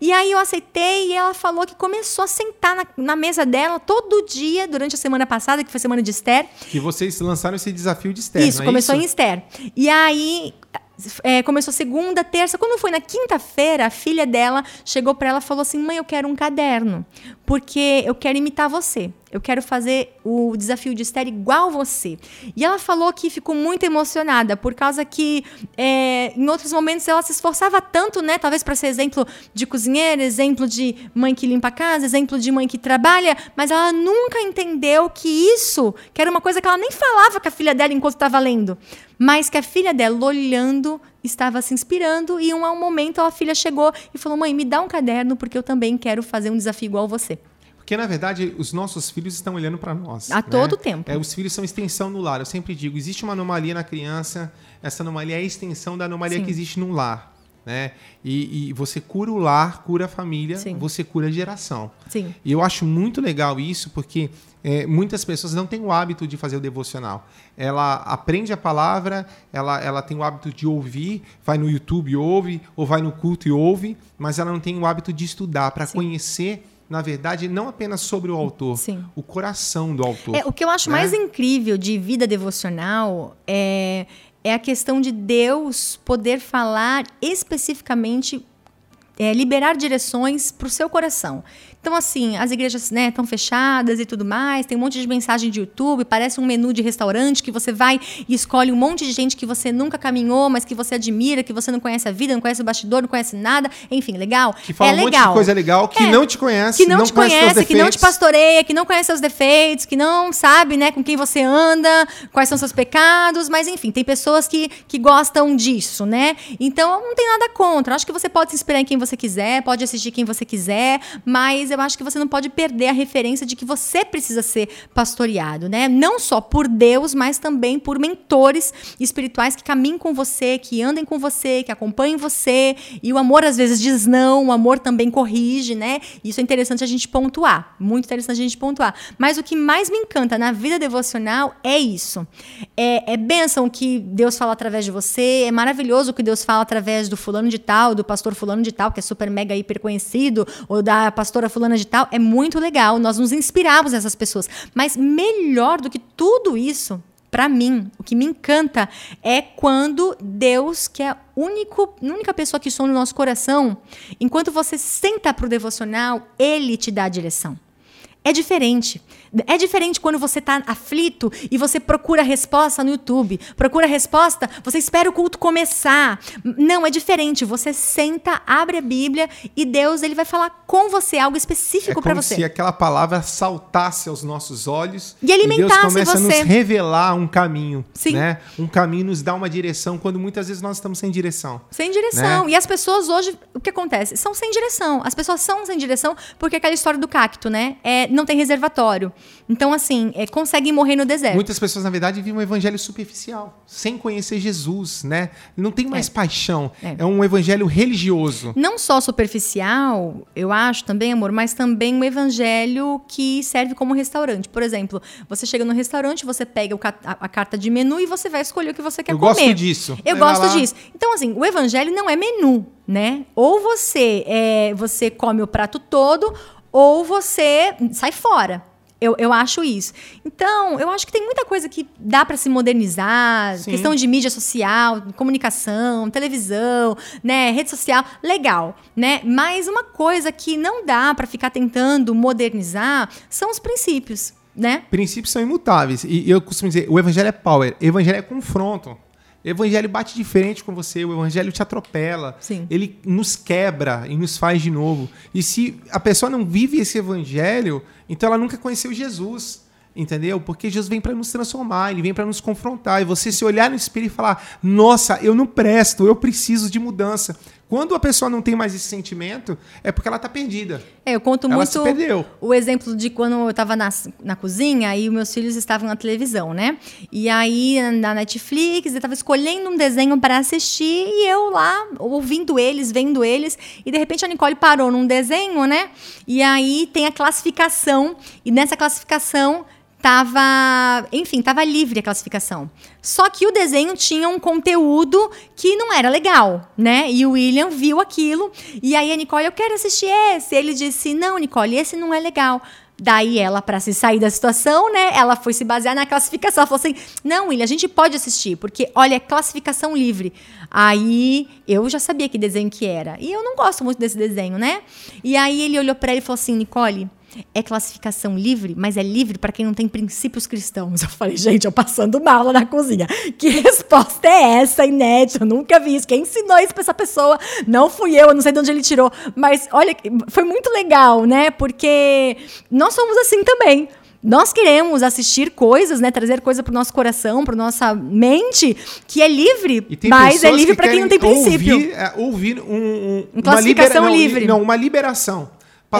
S2: E aí eu aceitei e ela falou que começou a sentar na, na, mesa dela todo dia durante a semana passada, que foi semana de Esther.
S1: Que vocês lançaram esse desafio de Esther,
S2: Isso, começou isso? em Esther. E aí é, começou segunda, terça. Quando foi na quinta-feira, a filha dela chegou para ela e falou assim: Mãe, eu quero um caderno, porque eu quero imitar você. Eu quero fazer o desafio de Esther igual você. E ela falou que ficou muito emocionada, por causa que é, em outros momentos ela se esforçava tanto, né? Talvez para ser exemplo de cozinheira, exemplo de mãe que limpa a casa, exemplo de mãe que trabalha, mas ela nunca entendeu que isso, que era uma coisa que ela nem falava com a filha dela enquanto estava lendo mas que a filha dela, olhando, estava se inspirando e um, um momento a filha chegou e falou: Mãe, me dá um caderno porque eu também quero fazer um desafio igual você.
S1: Porque, na verdade, os nossos filhos estão olhando para nós.
S2: A né? todo tempo.
S1: É, os filhos são extensão no lar. Eu sempre digo: existe uma anomalia na criança, essa anomalia é a extensão da anomalia Sim. que existe no lar. Né? E, e, você cura o lar, cura a família, Sim. você cura a geração.
S2: Sim.
S1: E eu acho muito legal isso, porque é, muitas pessoas não têm o hábito de fazer o devocional. Ela aprende a palavra, ela, ela tem o hábito de ouvir, vai no YouTube e ouve, ou vai no culto e ouve, mas ela não tem o hábito de estudar para conhecer na verdade, não apenas sobre o autor,
S2: Sim.
S1: o coração do autor.
S2: É, o que eu acho né? mais incrível de vida devocional é, é a questão de Deus poder falar especificamente é, liberar direções para o seu coração. Então, assim, as igrejas estão né, fechadas e tudo mais, tem um monte de mensagem de YouTube, parece um menu de restaurante que você vai e escolhe um monte de gente que você nunca caminhou, mas que você admira, que você não conhece a vida, não conhece o bastidor, não conhece nada. Enfim, legal.
S1: Que fala
S2: é
S1: um
S2: legal.
S1: monte de coisa legal, que
S2: É.
S1: não te conhece,
S2: Que não, te
S1: conhece
S2: conhece, que não te pastoreia, que não conhece seus defeitos, que não sabe, né, com quem você anda, quais são seus pecados, mas enfim, tem pessoas que, que gostam disso, né? Então, não tem nada contra. Acho que você pode se inspirar em quem você quiser, pode assistir quem você quiser, mas eu acho que você não pode perder a referência de que você precisa ser pastoreado, né? Não só por Deus, mas também por mentores espirituais que caminhem com você, que andem com você, que acompanhem você. E o amor às vezes diz não, o amor também corrige, né? Isso é interessante a gente pontuar, muito interessante a gente pontuar. Mas o que mais me encanta na vida devocional é isso. É, é bênção que Deus fala através de você, é maravilhoso o que Deus fala através do fulano de tal, do pastor fulano de tal, que é super mega hiper conhecido, ou da pastora fulana de tal. É muito legal, nós nos inspiramos nessas pessoas. Mas melhor do que tudo isso, Pra mim, o que me encanta é quando Deus, que é a único, única pessoa que sonha no nosso coração, enquanto você senta pro devocional, ele te dá a direção. É diferente. É diferente quando você tá aflito e você procura a resposta no YouTube. Procura a resposta, você espera o culto começar. Não, é diferente. Você senta, abre a Bíblia e Deus ele vai falar com você algo
S1: É
S2: específico para
S1: como
S2: você.
S1: se aquela palavra saltasse aos nossos olhos
S2: E alimentasse
S1: Deus começa
S2: você.
S1: a nos revelar um caminho,
S2: Sim.
S1: né? Um caminho nos dá uma direção quando muitas vezes nós estamos sem direção.
S2: Sem direção.
S1: Né?
S2: E as pessoas hoje, o que acontece? São sem direção. As pessoas são sem direção porque é aquela história do cacto, né? É, não tem reservatório. Então, assim, é, conseguem morrer no deserto.
S1: Muitas pessoas, na verdade, vivem um evangelho superficial, sem conhecer Jesus, né? Não tem mais paixão.
S2: É.
S1: É. um evangelho religioso.
S2: Não só superficial, eu acho também, amor, mas também um evangelho que serve como restaurante. Por exemplo, você chega no restaurante, você pega a, carta de menu e você vai escolher o que você quer
S1: Eu
S2: comer.
S1: gosto disso.
S2: Eu
S1: vai
S2: gosto
S1: lá.
S2: disso. Então, assim, o evangelho não é menu, né? Ou você é, você come o prato todo, ou você sai fora. Eu, eu acho isso. Então, eu acho que tem muita coisa que dá para se modernizar,
S1: Sim.
S2: questão de mídia social, comunicação, televisão, né, rede social, legal, né? Mas uma coisa que não dá para ficar tentando modernizar são os princípios, né?
S1: Princípios são imutáveis. E eu costumo dizer, o evangelho é power, o evangelho é confronto. O evangelho bate diferente com você, o evangelho te atropela.
S2: Sim.
S1: Ele nos quebra e nos faz de novo. E se a pessoa não vive esse evangelho, então ela nunca conheceu Jesus. Entendeu? Porque Jesus vem para nos transformar, ele vem para nos confrontar. E você se olhar no espelho e falar: Nossa, eu não presto, eu preciso de mudança. Quando a pessoa não tem mais esse sentimento, é porque ela está perdida.
S2: É, eu conto
S1: Ela
S2: muito
S1: se perdeu.
S2: o exemplo de quando eu estava na, na cozinha e os meus filhos estavam na televisão, né? E aí na Netflix, eu estava escolhendo um desenho para assistir e eu lá ouvindo eles, vendo eles, e de repente a Nicole parou num desenho, né? E aí tem a classificação e nessa classificação tava, enfim, tava livre a classificação. Só que o desenho tinha um conteúdo que não era legal, né? E o William viu aquilo e aí a Nicole, eu quero assistir esse. Ele disse: "Não, Nicole, esse não é legal". Daí ela, para se sair da situação, né? Ela foi se basear na classificação. Ela falou assim: não, William, a gente pode assistir, porque, olha, é classificação livre. Aí eu já sabia que desenho que era. E eu não gosto muito desse desenho, né? E aí ele olhou para ela e falou assim: Nicole, é classificação livre, mas é livre para quem não tem princípios cristãos. Eu falei, gente, eu passando mal na cozinha. Que resposta é essa, inédita? Eu nunca vi isso. Quem ensinou isso pra essa pessoa? Não fui eu, eu não sei de onde ele tirou. Mas olha, foi muito legal, né? Porque nós somos assim também. Nós queremos assistir coisas, né? Trazer coisa pro nosso coração, pro nossa mente, que é livre, mas é livre
S1: que
S2: para quem não tem princípio.
S1: Ouvir, é, ouvir um, um- uma
S2: classificação
S1: não,
S2: livre.
S1: Não, uma liberação.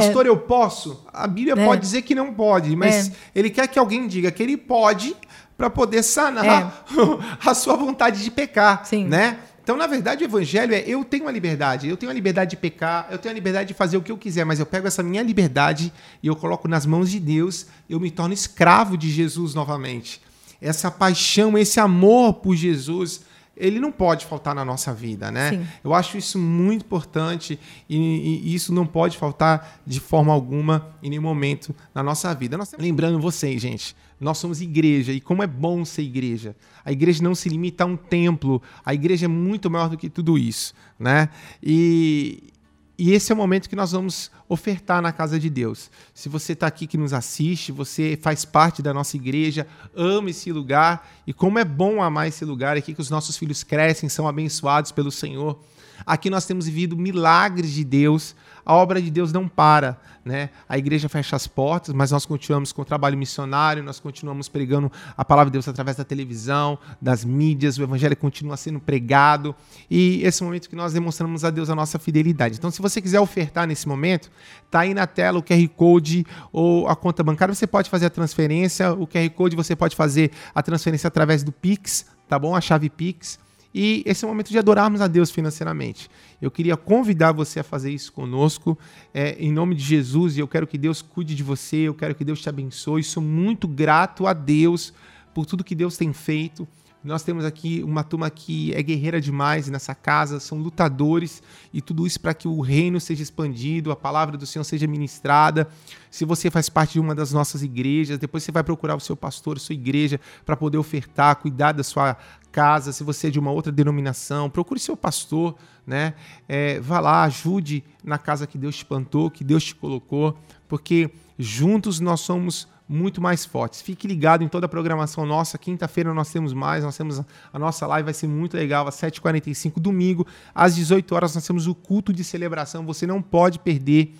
S1: Pastor, eu posso? A Bíblia
S2: É.
S1: pode dizer que não pode, mas
S2: É.
S1: ele quer que alguém diga que ele pode para poder sanar a sua vontade de pecar,
S2: É. Sim.
S1: né? Então, na verdade, o evangelho é eu tenho a liberdade, eu tenho a liberdade de pecar, eu tenho a liberdade de fazer o que eu quiser, mas eu pego essa minha liberdade e eu coloco nas mãos de Deus, eu me torno escravo de Jesus novamente. Essa paixão, esse amor por Jesus, ele não pode faltar na nossa vida, né?
S2: Sim.
S1: Eu acho isso muito importante e, e isso não pode faltar de forma alguma em nenhum momento na nossa vida. Nós, lembrando vocês, gente, nós somos igreja e como é bom ser igreja. A igreja não se limita a um templo, a igreja é muito maior do que tudo isso, né? E e esse é o momento que nós vamos ofertar na casa de Deus. Se você está aqui que nos assiste, você faz parte da nossa igreja, ama esse lugar e como é bom amar esse lugar, aqui que os nossos filhos crescem, são abençoados pelo Senhor. Aqui nós temos vivido milagres de Deus, a obra de Deus não para. Né? A igreja fecha as portas, mas nós continuamos com o trabalho missionário, nós continuamos pregando a palavra de Deus através da televisão, das mídias, o evangelho continua sendo pregado e esse momento que nós demonstramos a Deus a nossa fidelidade. Então, se você quiser ofertar nesse momento, tá aí na tela o QR Code ou a conta bancária, você pode fazer a transferência, o QR Code você pode fazer a transferência através do Pix, tá bom? A chave Pix e esse é o momento de adorarmos a Deus financeiramente. Eu queria convidar você a fazer isso conosco, é, em nome de Jesus, e eu quero que Deus cuide de você, eu quero que Deus te abençoe. Sou muito grato a Deus por tudo que Deus tem feito. Nós temos aqui uma turma que é guerreira demais nessa casa, são lutadores e tudo isso para que o reino seja expandido, a palavra do Senhor seja ministrada. Se você faz parte de uma das nossas igrejas, depois você vai procurar o seu pastor, sua igreja, para poder ofertar, cuidar da sua casa. Se você é de uma outra denominação, procure seu pastor, né? É, vá lá, ajude na casa que Deus te plantou, que Deus te colocou, porque juntos nós somos muito mais fortes. Fique ligado em toda a programação nossa. Quinta-feira nós temos mais, nós temos a nossa live, vai ser muito legal, às 7h45, domingo, às 18 horas nós temos o culto de celebração. Você não pode perder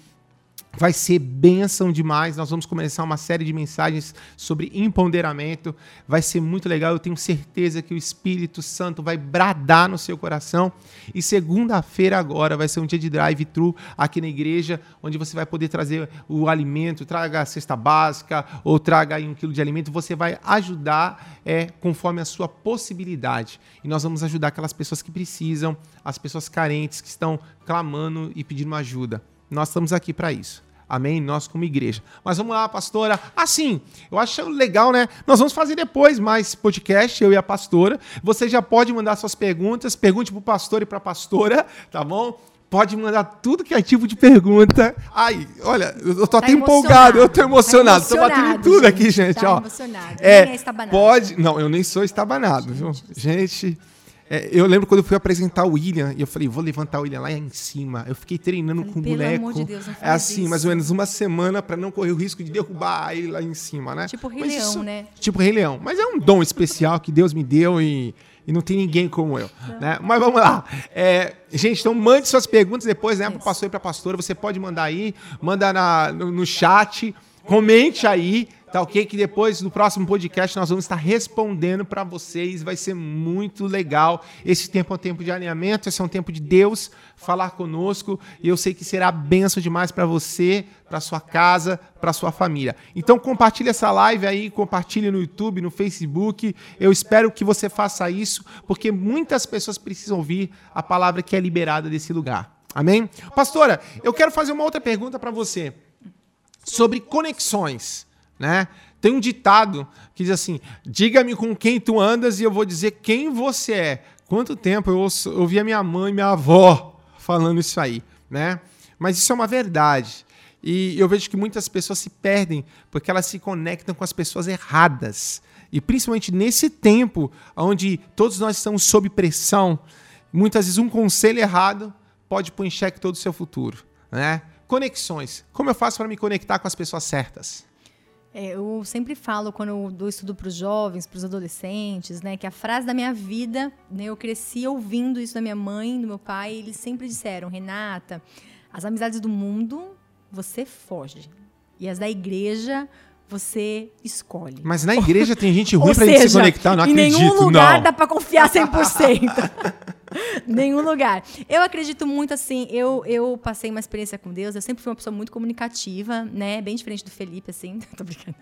S1: Vai ser bênção demais. Nós vamos começar uma série de mensagens sobre empoderamento. Vai ser muito legal. Eu tenho certeza que o Espírito Santo vai bradar no seu coração. E segunda-feira agora vai ser um dia de drive-thru aqui na igreja, onde você vai poder trazer o alimento, traga a cesta básica ou traga aí um quilo de alimento. Você vai ajudar é, conforme a sua possibilidade. E nós vamos ajudar aquelas pessoas que precisam, as pessoas carentes que estão clamando e pedindo ajuda. Nós estamos aqui para isso. Amém? Nós como igreja. Mas vamos lá, pastora. Assim, eu acho legal, né? Nós vamos fazer depois mais podcast, eu e a pastora. Você já pode mandar suas perguntas. Pergunte para o pastor e para a pastora, tá bom? Pode mandar tudo que é tipo de pergunta. Ai, olha, eu tô tá até empolgado, eu tô emocionado. Tá tô batendo tudo gente, aqui, gente, tá ó. Emocionado. É, nem é pode. Não, eu nem sou estabanado, viu? Gente. É, eu lembro quando eu fui apresentar o William, e eu falei, vou levantar o William lá em cima. Eu fiquei treinando falei, com o boneco. Amor de Deus, não é assim, isso. mais ou menos uma semana para não correr o risco de derrubar ele lá em cima, né?
S2: Tipo Rei Mas Leão, isso, né?
S1: Tipo Rei Leão. Mas é um dom especial que Deus me deu e, e não tem ninguém como eu. Né? Mas vamos lá. É, gente, então mande suas perguntas depois, né? Para pastor e para a pastora. Você pode mandar aí, manda na, no, no chat, comente aí Tá ok? Que depois, no próximo podcast, nós vamos estar respondendo para vocês. Vai ser muito legal. Esse tempo é um tempo de alinhamento, esse é um tempo de Deus falar conosco. E eu sei que será benção demais para você, para sua casa, para sua família. Então compartilhe essa live aí, compartilhe no YouTube, no Facebook. Eu espero que você faça isso, porque muitas pessoas precisam ouvir a palavra que é liberada desse lugar. Amém? Pastora, eu quero fazer uma outra pergunta para você sobre conexões né? Tem um ditado que diz assim: diga-me com quem tu andas e eu vou dizer quem você é. Quanto tempo eu ouvi a minha mãe e minha avó falando isso aí, né? Mas isso é uma verdade. E eu vejo que muitas pessoas se perdem porque elas se conectam com as pessoas erradas. E principalmente nesse tempo onde todos nós estamos sob pressão, muitas vezes um conselho errado pode pôr em xeque todo o seu futuro, né? Conexões. Como eu faço para me conectar com as pessoas certas?
S2: É, eu sempre falo quando eu dou estudo para os jovens, para os adolescentes, né, que a frase da minha vida, né, eu cresci ouvindo isso da minha mãe, do meu pai, eles sempre disseram, Renata, as amizades do mundo você foge e as da igreja você escolhe.
S1: Mas na igreja tem gente ruim para gente se conectar, não
S2: em
S1: acredito.
S2: Em nenhum lugar
S1: não.
S2: dá para confiar 100%. Nenhum lugar. Eu acredito muito assim, eu, eu passei uma experiência com Deus, eu sempre fui uma pessoa muito comunicativa, né? Bem diferente do Felipe, assim. Tô brincando.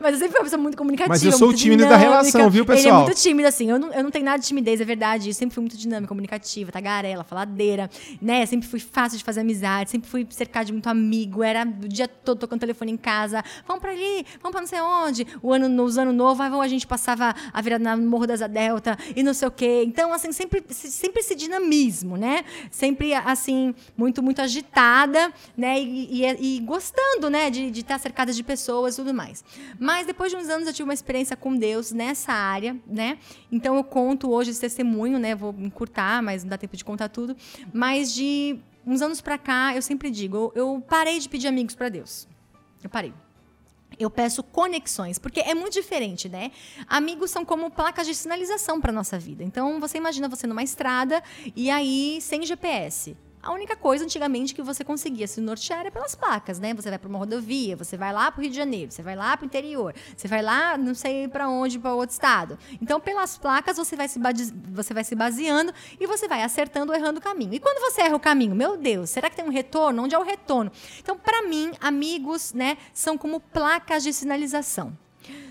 S2: Mas eu sempre fui uma pessoa muito comunicativa.
S1: Mas eu sou o tímido dinâmica. da relação, viu, pessoal?
S2: Ele é muito tímido, assim. Eu não, eu não tenho nada de timidez, é verdade. Eu sempre fui muito dinâmica, comunicativa, tagarela, faladeira, né? Sempre fui fácil de fazer amizade, sempre fui cercada de muito amigo. Era o dia todo tocando telefone em casa. Vamos pra ali, vamos pra não sei onde. O ano, nos ano novo, a gente passava a virada no Morro das Delta e não sei o quê. Então, assim, sempre, sempre sempre esse dinamismo, né? Sempre assim muito muito agitada, né? E, e, e gostando, né? De, de estar cercada de pessoas e tudo mais. Mas depois de uns anos eu tive uma experiência com Deus nessa área, né? Então eu conto hoje esse testemunho, né? Vou encurtar, mas não dá tempo de contar tudo. Mas de uns anos pra cá, eu sempre digo, eu, eu parei de pedir amigos para Deus. Eu parei. Eu peço conexões, porque é muito diferente, né? Amigos são como placas de sinalização para nossa vida. Então, você imagina você numa estrada e aí sem GPS. A única coisa antigamente que você conseguia se nortear era pelas placas, né? Você vai para uma rodovia, você vai lá para o Rio de Janeiro, você vai lá para o interior, você vai lá, não sei para onde, para outro estado. Então, pelas placas você vai se você vai se baseando e você vai acertando ou errando o caminho. E quando você erra o caminho, meu Deus, será que tem um retorno? Onde é o retorno? Então, para mim, amigos, né, são como placas de sinalização.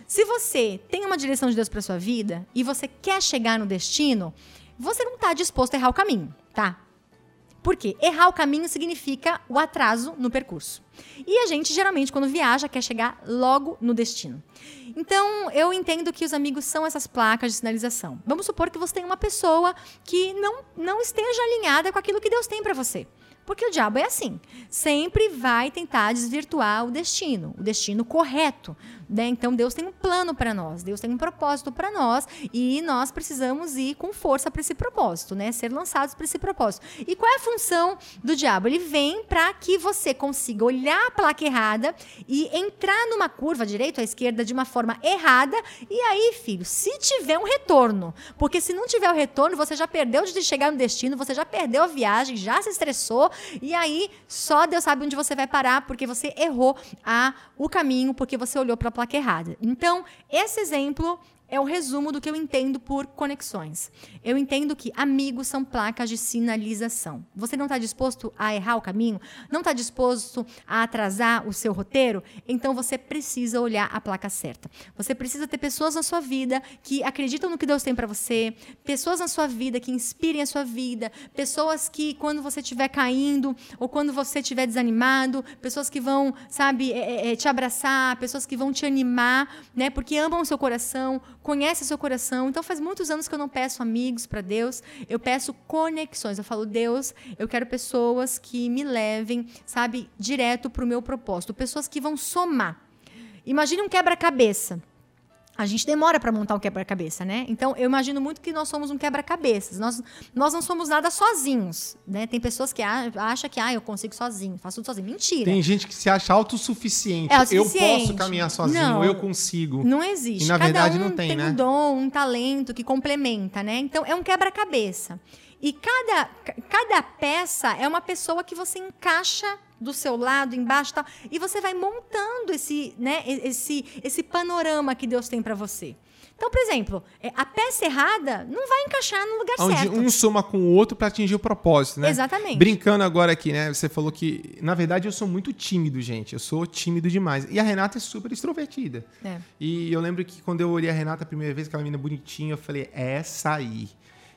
S2: Se você tem uma direção de Deus para sua vida e você quer chegar no destino, você não está disposto a errar o caminho, tá? Porque errar o caminho significa o atraso no percurso. E a gente, geralmente, quando viaja, quer chegar logo no destino. Então, eu entendo que os amigos são essas placas de sinalização. Vamos supor que você tem uma pessoa que não, não esteja alinhada com aquilo que Deus tem para você. Porque o diabo é assim. Sempre vai tentar desvirtuar o destino, o destino correto. Né? Então Deus tem um plano para nós, Deus tem um propósito para nós e nós precisamos ir com força para esse propósito, né? Ser lançados para esse propósito. E qual é a função do diabo? Ele vem para que você consiga olhar a placa errada e entrar numa curva direita ou esquerda de uma forma errada. E aí, filho, se tiver um retorno, porque se não tiver o retorno, você já perdeu de chegar no destino, você já perdeu a viagem, já se estressou e aí só Deus sabe onde você vai parar porque você errou a, o caminho, porque você olhou para placa errada. Então, esse exemplo é o resumo do que eu entendo por conexões. Eu entendo que amigos são placas de sinalização. Você não está disposto a errar o caminho? Não está disposto a atrasar o seu roteiro? Então você precisa olhar a placa certa. Você precisa ter pessoas na sua vida que acreditam no que Deus tem para você, pessoas na sua vida que inspirem a sua vida, pessoas que quando você estiver caindo ou quando você estiver desanimado, pessoas que vão, sabe, é, é, te abraçar, pessoas que vão te animar, né? Porque amam o seu coração conhece seu coração. Então faz muitos anos que eu não peço amigos para Deus, eu peço conexões. Eu falo, Deus, eu quero pessoas que me levem, sabe, direto para o meu propósito, pessoas que vão somar. Imagine um quebra-cabeça a gente demora para montar um quebra-cabeça, né? Então, eu imagino muito que nós somos um quebra-cabeças. Nós, nós não somos nada sozinhos, né? Tem pessoas que acham que, ah, eu consigo sozinho, faço tudo sozinho. Mentira.
S1: Tem gente que se acha autossuficiente. É autossuficiente. Eu posso caminhar sozinho, não, eu consigo.
S2: Não existe.
S1: E, na
S2: Cada
S1: verdade,
S2: um
S1: não tem,
S2: tem
S1: né?
S2: um dom, um talento que complementa, né? Então, é um quebra-cabeça. E cada, cada peça é uma pessoa que você encaixa do seu lado, embaixo, tal, e você vai montando esse, né, esse, esse panorama que Deus tem para você. Então, por exemplo, é, a peça errada não vai encaixar no lugar
S1: Onde
S2: certo.
S1: um soma com o outro para atingir o propósito, né?
S2: Exatamente.
S1: Brincando agora aqui, né? Você falou que, na verdade, eu sou muito tímido, gente. Eu sou tímido demais. E a Renata é super extrovertida. É. E eu lembro que quando eu olhei a Renata a primeira vez, aquela menina bonitinha, eu falei, é essa aí.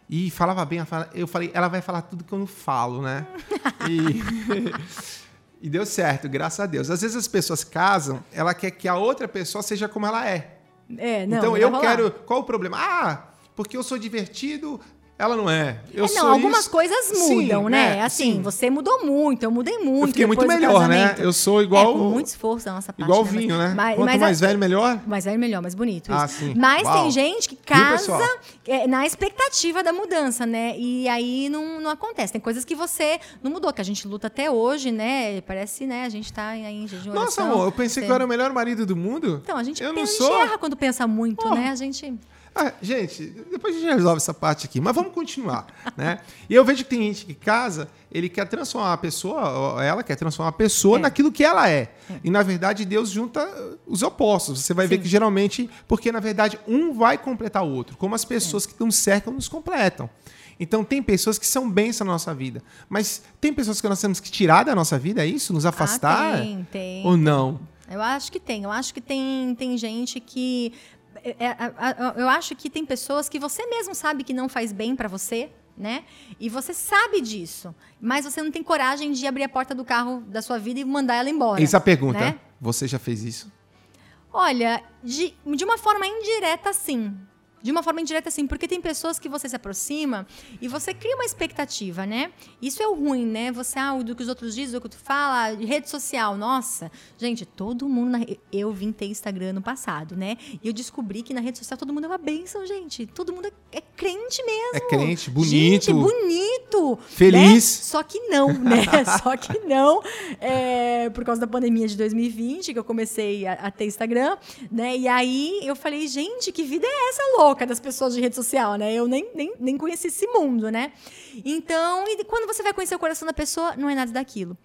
S1: E falava bem, eu falei, ela vai falar tudo que eu não falo, né? e... E deu certo, graças a Deus. Às vezes as pessoas casam, ela quer que a outra pessoa seja como ela é.
S2: É, não.
S1: Então
S2: não
S1: eu quero. Qual o problema? Ah, porque eu sou divertido, ela não é. Eu
S2: é, não, algumas isso. coisas mudam, sim, né? É, assim, sim. você mudou muito, eu mudei muito. Eu
S1: fiquei muito melhor, né? Eu sou igual. É,
S2: com muito esforço da nossa parte.
S1: Igual né? vinho, né? Mas, Quanto mas, mais velho, melhor?
S2: Mais velho, melhor, mais bonito.
S1: Ah, sim.
S2: Mas Uau. tem gente que casa é, na expectativa da mudança, né? E aí não, não acontece. Tem coisas que você não mudou, que a gente luta até hoje, né? Parece, né? A gente tá aí em jejum.
S1: Nossa, amor, eu pensei que eu era o melhor marido do mundo.
S2: Então, a gente,
S1: eu
S2: não
S1: sou...
S2: erra quando pensa muito, oh. né? A gente.
S1: Ah, gente, depois a gente resolve essa parte aqui, mas vamos continuar, né? E eu vejo que tem gente que casa, ele quer transformar a pessoa, ela quer transformar a pessoa é. naquilo que ela é. é. E na verdade Deus junta os opostos. Você vai Sim. ver que geralmente, porque na verdade um vai completar o outro, como as pessoas é. que nos cercam nos completam. Então tem pessoas que são bênçãos na nossa vida, mas tem pessoas que nós temos que tirar da nossa vida, é isso? Nos afastar?
S2: Ah, tem, tem.
S1: Ou não?
S2: Eu acho que tem. Eu acho que tem, tem gente que é, é, eu acho que tem pessoas que você mesmo sabe que não faz bem para você, né? E você sabe disso, mas você não tem coragem de abrir a porta do carro da sua vida e mandar ela embora.
S1: Essa pergunta, né? você já fez isso?
S2: Olha, de, de uma forma indireta, sim. De uma forma indireta, sim, porque tem pessoas que você se aproxima e você cria uma expectativa, né? Isso é o ruim, né? Você, ah, do que os outros dizem, do que tu fala, rede social, nossa. Gente, todo mundo. Na... Eu vim ter Instagram no passado, né? E eu descobri que na rede social todo mundo é uma bênção, gente. Todo mundo é, é crente mesmo.
S1: É crente, bonito. Gente,
S2: bonito. muito
S1: feliz.
S2: Né? Só que não, né? Só que não. É, por causa da pandemia de 2020, que eu comecei a, a, ter Instagram, né? E aí eu falei, gente, que vida é essa louca das pessoas de rede social, né? Eu nem, nem, nem conheci esse mundo, né? Então, e quando você vai conhecer o coração da pessoa, não é nada daquilo.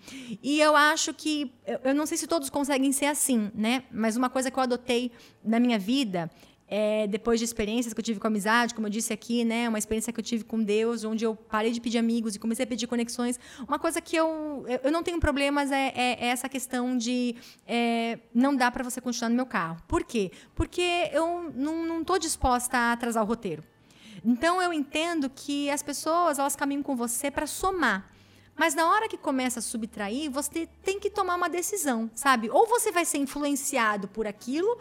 S2: E eu acho que, eu não sei se todos conseguem ser assim, né? Mas uma coisa que eu adotei na minha vida é, depois de experiências que eu tive com amizade, como eu disse aqui, né, uma experiência que eu tive com Deus, onde eu parei de pedir amigos e comecei a pedir conexões. Uma coisa que eu, eu não tenho problemas é, é, é essa questão de é, não dá para você continuar no meu carro. Por quê? Porque eu não estou disposta a atrasar o roteiro. Então eu entendo que as pessoas elas caminham com você para somar. Mas na hora que começa a subtrair, você tem que tomar uma decisão, sabe? Ou você vai ser influenciado por aquilo,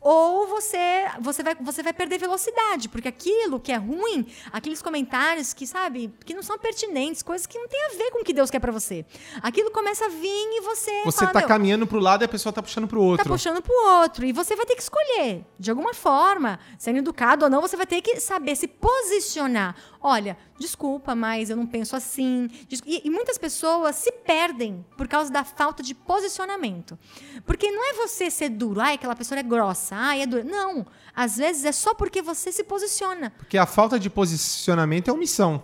S2: ou você você vai, você vai perder velocidade, porque aquilo que é ruim, aqueles comentários que, sabe, que não são pertinentes, coisas que não tem a ver com o que Deus quer para você. Aquilo começa a vir e você
S1: Você fala, tá caminhando pro lado e a pessoa tá puxando pro outro.
S2: Tá puxando pro outro e você vai ter que escolher, de alguma forma, sendo educado ou não, você vai ter que saber se posicionar. Olha, desculpa, mas eu não penso assim. E, e muitas pessoas se perdem por causa da falta de posicionamento. Porque não é você ser duro, ai, aquela pessoa é grossa, ai, é dura. Não. Às vezes é só porque você se posiciona.
S1: Porque a falta de posicionamento é omissão.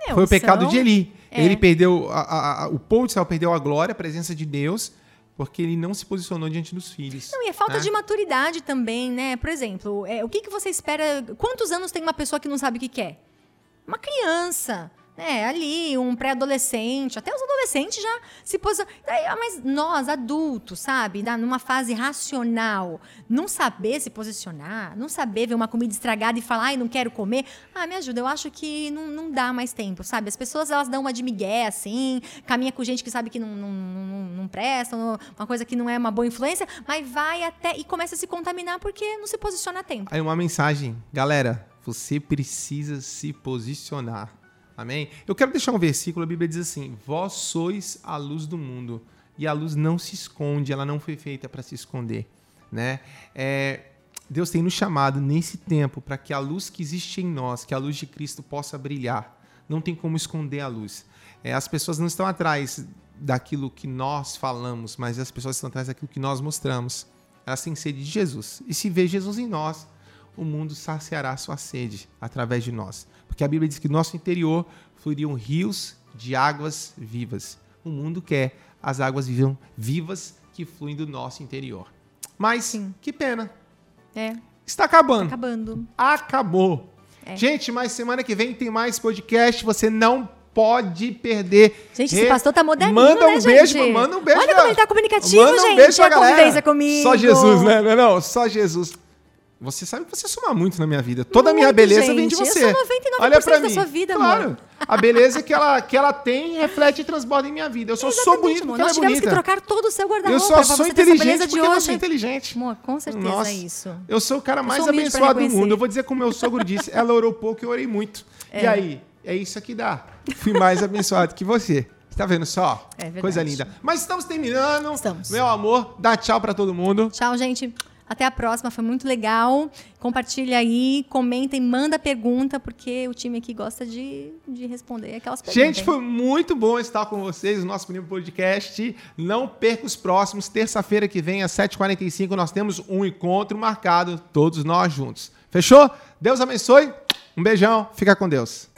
S1: É, Foi omissão, o pecado de Eli. É. Ele perdeu, a, a, a, o povo de Israel perdeu a glória, a presença de Deus, porque ele não se posicionou diante dos filhos.
S2: Não, e é falta né? de maturidade também, né? Por exemplo, é, o que, que você espera? Quantos anos tem uma pessoa que não sabe o que quer? Uma criança né, ali, um pré-adolescente, até os adolescentes já se posicionam. Ah, mas nós, adultos, sabe, numa fase racional, não saber se posicionar, não saber ver uma comida estragada e falar, ai, não quero comer, ah, me ajuda, eu acho que não, não dá mais tempo, sabe? As pessoas, elas dão uma de migué, assim, caminha com gente que sabe que não, não, não, não presta, uma coisa que não é uma boa influência, mas vai até e começa a se contaminar porque não se posiciona a tempo.
S1: Aí uma mensagem, galera, você precisa se posicionar. Amém? Eu quero deixar um versículo, a Bíblia diz assim: Vós sois a luz do mundo, e a luz não se esconde, ela não foi feita para se esconder. Né? É, Deus tem nos chamado nesse tempo para que a luz que existe em nós, que a luz de Cristo possa brilhar. Não tem como esconder a luz. É, as pessoas não estão atrás daquilo que nós falamos, mas as pessoas estão atrás daquilo que nós mostramos. Elas têm sede de Jesus. E se vê Jesus em nós, o mundo saciará sua sede através de nós. Porque a Bíblia diz que no nosso interior fluiriam rios de águas vivas. O mundo quer as águas vivas que fluem do nosso interior. Mas, Sim. que pena.
S2: É.
S1: Está acabando.
S2: Está acabando.
S1: Acabou. É. Gente, mas semana que vem tem mais podcast. Você não pode perder.
S2: Gente, esse pastor tá moderninho,
S1: Manda um
S2: né,
S1: beijo,
S2: gente?
S1: manda um beijo.
S2: Olha como ele tá comunicativo,
S1: manda um
S2: gente.
S1: Beijo pra
S2: a
S1: galera. Só Jesus, né? Não, não, só Jesus. Você sabe que você soma muito na minha vida. Toda a minha beleza
S2: gente.
S1: vem de você.
S2: Eu sou 99%
S1: Olha pra
S2: da
S1: mim.
S2: sua vida,
S1: claro.
S2: amor.
S1: A beleza que ela, que ela tem reflete e transborda em minha vida. Eu só Exatamente, sou bonito porque
S2: Nós
S1: ela é
S2: tivemos
S1: bonita.
S2: que trocar todo o seu guarda-roupa
S1: Eu só sou inteligente porque eu sou inteligente.
S2: Amor, com certeza
S1: Nossa,
S2: é isso.
S1: Eu sou o cara mais abençoado do mundo. Eu vou dizer como meu sogro disse. Ela orou pouco e eu orei muito. É. E aí? É isso que dá. Fui mais abençoado que você. Tá vendo só?
S2: É verdade.
S1: Coisa linda. Mas estamos terminando.
S2: Estamos.
S1: Meu amor, dá tchau para todo mundo.
S2: Tchau, gente. Até a próxima, foi muito legal. Compartilha aí, comenta e manda pergunta, porque o time aqui gosta de, de responder aquelas perguntas.
S1: Gente, foi muito bom estar com vocês no nosso primeiro podcast. Não perca os próximos. Terça-feira que vem, às 7h45, nós temos um encontro marcado, todos nós juntos. Fechou? Deus abençoe. Um beijão. Fica com Deus.